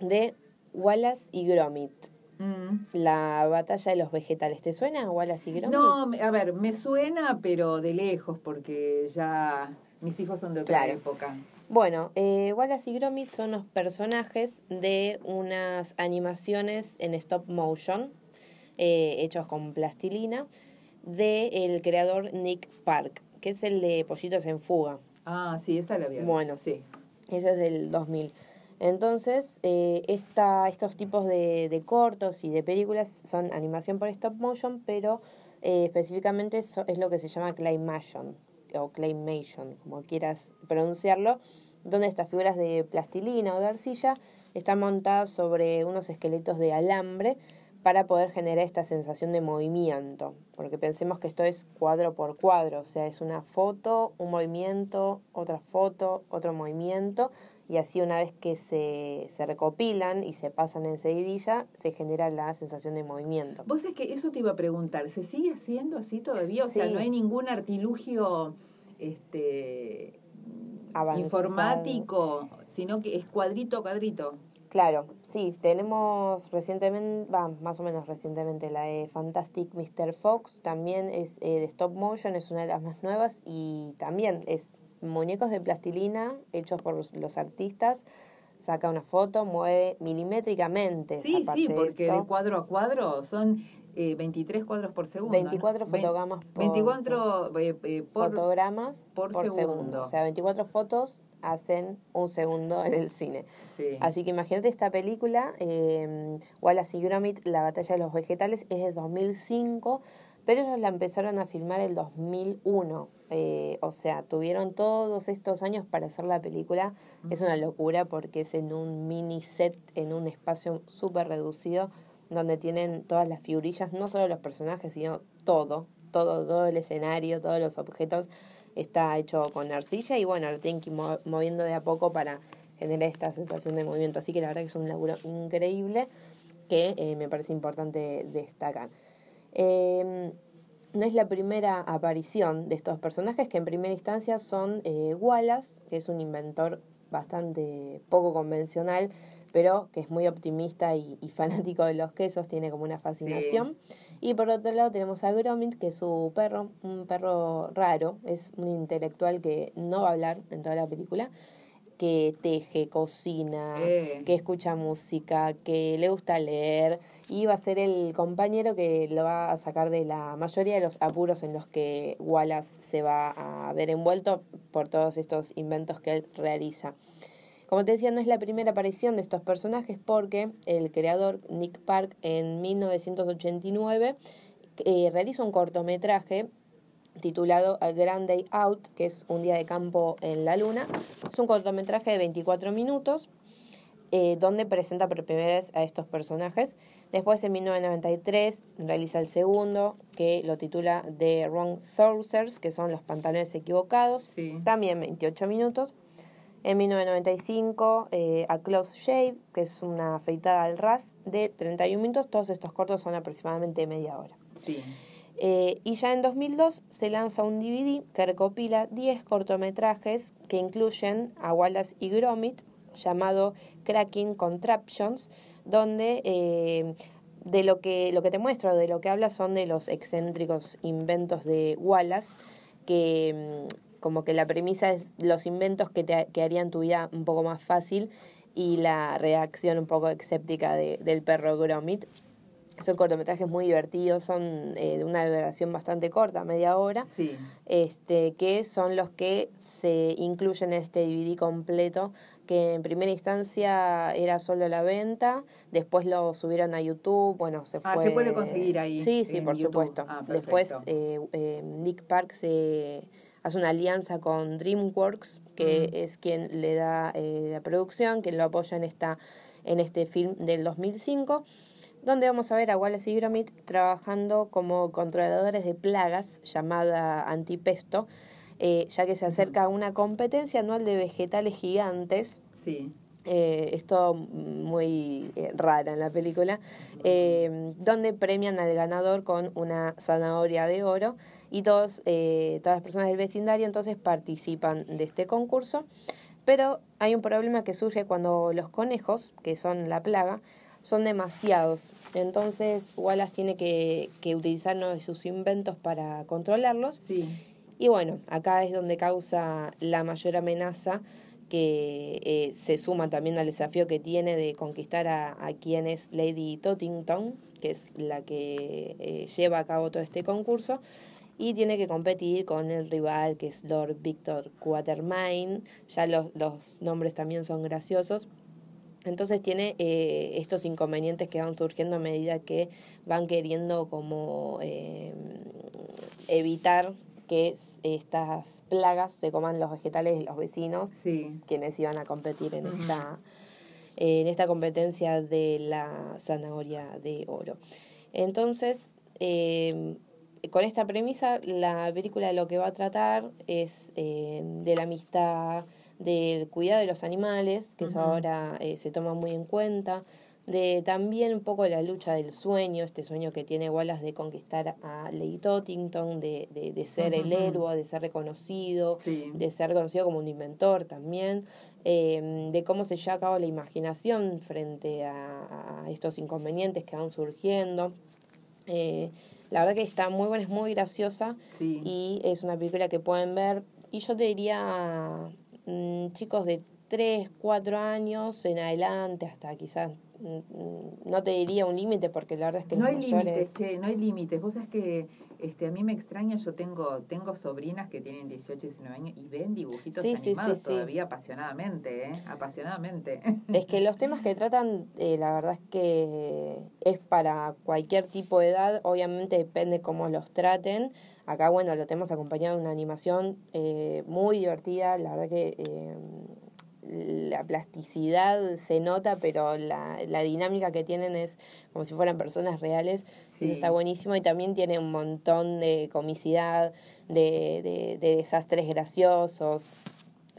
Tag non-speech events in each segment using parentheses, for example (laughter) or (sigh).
de Wallace y Gromit. Mm. La batalla de los vegetales. ¿Te suena Wallace y Gromit? No, a ver, me suena, pero de lejos, porque ya mis hijos son de otra Claro. época. Bueno, eh, Wallace y Gromit son los personajes de unas animaciones en stop motion, eh, hechos con plastilina, del creador Nick Park, que es el de Pollitos en Fuga. Ah, sí, esa la había. Bueno. sí. Ese es del 2000. Entonces, eh, estos tipos de, de cortos y de películas son animación por stop motion, pero eh, específicamente so- es lo que se llama claymation o claymation, como quieras pronunciarlo, donde estas figuras de plastilina o de arcilla están montadas sobre unos esqueletos de alambre para poder generar esta sensación de movimiento, porque pensemos que esto es cuadro por cuadro, o sea, es una foto, un movimiento, otra foto, otro movimiento, y así una vez que se, se recopilan y se pasan en seguidilla, se genera la sensación de movimiento. Vos es que eso te iba a preguntar, ¿se sigue haciendo así todavía? O sea, no hay ningún artilugio este Avanzado. informático, sino que es cuadrito a cuadrito. Claro, sí, tenemos recientemente, va, más o menos recientemente, la de Fantastic Mr. Fox, también es eh, de stop motion, es una de las más nuevas y también es muñecos de plastilina hechos por los, los artistas, saca una foto, mueve milimétricamente. Sí, sí, de porque esto. de cuadro a cuadro son eh, 23 cuadros por segundo. 24 ¿no? Ve- fotogramas por 24 eh, eh, por fotogramas por por, segundo. segundo. O sea, 24 fotos hacen un segundo en el cine. sí. Así que imagínate esta película, eh, Wallace y Gromit, La batalla de los vegetales, es de 2005, pero ellos la empezaron a filmar el 2001. Eh, o sea, tuvieron todos estos años para hacer la película. Es una locura porque es en un mini set, en un espacio súper reducido, donde tienen todas las figurillas, no solo los personajes, sino todo, todo, todo el escenario, todos los objetos está hecho con arcilla y bueno, lo tienen que ir mo- moviendo de a poco para generar esta sensación de movimiento. Así que la verdad que es un laburo increíble que eh, me parece importante destacar. Eh, no es la primera aparición de estos personajes que en primera instancia son eh, Wallace, que es un inventor bastante poco convencional, pero que es muy optimista y, y (laughs) fanático de los quesos, tiene como una fascinación. Y por otro lado tenemos a Gromit, que es su perro, un perro raro, es un intelectual que no va a hablar en toda la película, que teje, cocina, Eh. que escucha música, que le gusta leer y va a ser el compañero que lo va a sacar de la mayoría de los apuros en los que Wallace se va a ver envuelto por todos estos inventos que él realiza. Como te decía, no es la primera aparición de estos personajes porque el creador Nick Park en 1989 eh, realiza un cortometraje titulado A Grand Day Out, que es un día de campo en la luna. Es un cortometraje de 24 minutos eh, donde presenta por primera vez a estos personajes. Después, en 1993, realiza el segundo, que lo titula The Wrong Trousers, que son los pantalones equivocados. Sí. También 28 minutos. En 1995, eh, A Close Shave, que es una afeitada al ras de 31 minutos. Todos estos cortos son aproximadamente media hora. Sí. Eh, y ya en 2002 se lanza un DVD que recopila 10 cortometrajes que incluyen a Wallace y Gromit, llamado Cracking Contraptions, donde eh, de lo que, lo que te muestra, de lo que habla, son de los excéntricos inventos de Wallace, que mm, como que la premisa es los inventos que, te, que harían tu vida un poco más fácil y la reacción un poco escéptica de- del perro Gromit. Son cortometrajes muy divertidos, son eh, de una duración bastante corta, media hora, Sí. este, que son los que se incluyen en este DVD completo, que en primera instancia era solo la venta, después lo subieron a YouTube, bueno, se Ah, fue... se puede conseguir ahí, Sí, sí, por YouTube. supuesto. Ah, después eh, eh, Nick Park se hace una alianza con DreamWorks, que Mm. es quien le da eh, la producción, quien lo apoya en, esta, en este film del 2005 donde vamos a ver a Wallace y Gromit trabajando como controladores de plagas llamada Antipesto, eh, ya que se acerca una competencia anual de vegetales gigantes. Sí. Eh, esto muy eh, rara en la película, eh, donde premian al ganador con una zanahoria de oro y todos, eh, todas las personas del vecindario entonces participan de este concurso. Pero hay un problema que surge cuando los conejos, que son la plaga, son demasiados. Entonces Wallace tiene que, que utilizar uno de sus inventos para controlarlos. Sí. Y bueno, acá es donde causa la mayor amenaza que eh, se suma también al desafío que tiene de conquistar a, a quien es Lady Tottington, que es la que eh, lleva a cabo todo este concurso, y tiene que competir con el rival que es Lord Victor Quatermain, ya los, los nombres también son graciosos. Entonces tiene eh, estos inconvenientes que van surgiendo a medida que van queriendo como eh, evitar que estas plagas se coman los vegetales de los vecinos, Sí. quienes iban a competir en esta en esta competencia de la zanahoria de oro. Entonces, eh, con esta premisa, la película lo que va a tratar es eh, de la amistad, del cuidado de los animales, que eso ahora eh, se toma muy en cuenta, de también un poco la lucha del sueño, este sueño que tiene Wallace de conquistar a Lady Tottington, de, de, de ser el héroe, de ser reconocido, Sí. de ser conocido como un inventor también, eh, de cómo se lleva a cabo la imaginación frente a, a estos inconvenientes que van surgiendo. Eh, la verdad que está muy buena, es muy graciosa Sí. y es una película que pueden ver. Y yo te diría, mm, chicos de 3, 4 años en adelante, hasta quizás, mm, mm, no te diría un límite porque la verdad es que no hay límites, che, no hay límites. Vos sabés que este, a mí me extraña, yo tengo, tengo sobrinas que tienen 18, 19 años y ven dibujitos sí, animados sí. todavía apasionadamente, ¿eh? Apasionadamente. (laughs) Es que los temas que tratan, eh, la verdad es que es para cualquier tipo de edad, obviamente depende cómo los traten. Acá, bueno, lo tenemos acompañado de una animación eh, muy divertida, la verdad que eh, la plasticidad se nota, pero la, la dinámica que tienen es como si fueran personas reales, Sí. eso está buenísimo y también tiene un montón de comicidad, de, de, de desastres graciosos.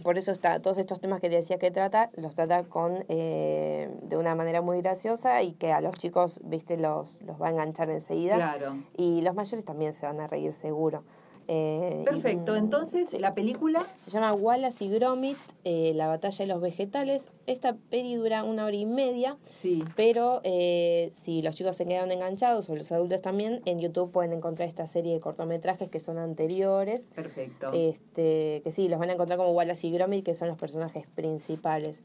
Por eso está, todos estos temas que te decía que trata, los trata con eh, de una manera muy graciosa y que a los chicos, viste, los, los va a enganchar enseguida. Claro. Y los mayores también se van a reír seguro. Eh, y- Perfecto, entonces sí. la película, Se llama Wallace y Gromit, eh, la batalla de los vegetales. Esta peli dura una hora y media, sí, pero eh, si los chicos se quedan enganchados o los adultos también, en YouTube pueden encontrar esta serie de cortometrajes que son anteriores. perfecto. Este, que sí, los van a encontrar como Wallace y Gromit, que son los personajes principales.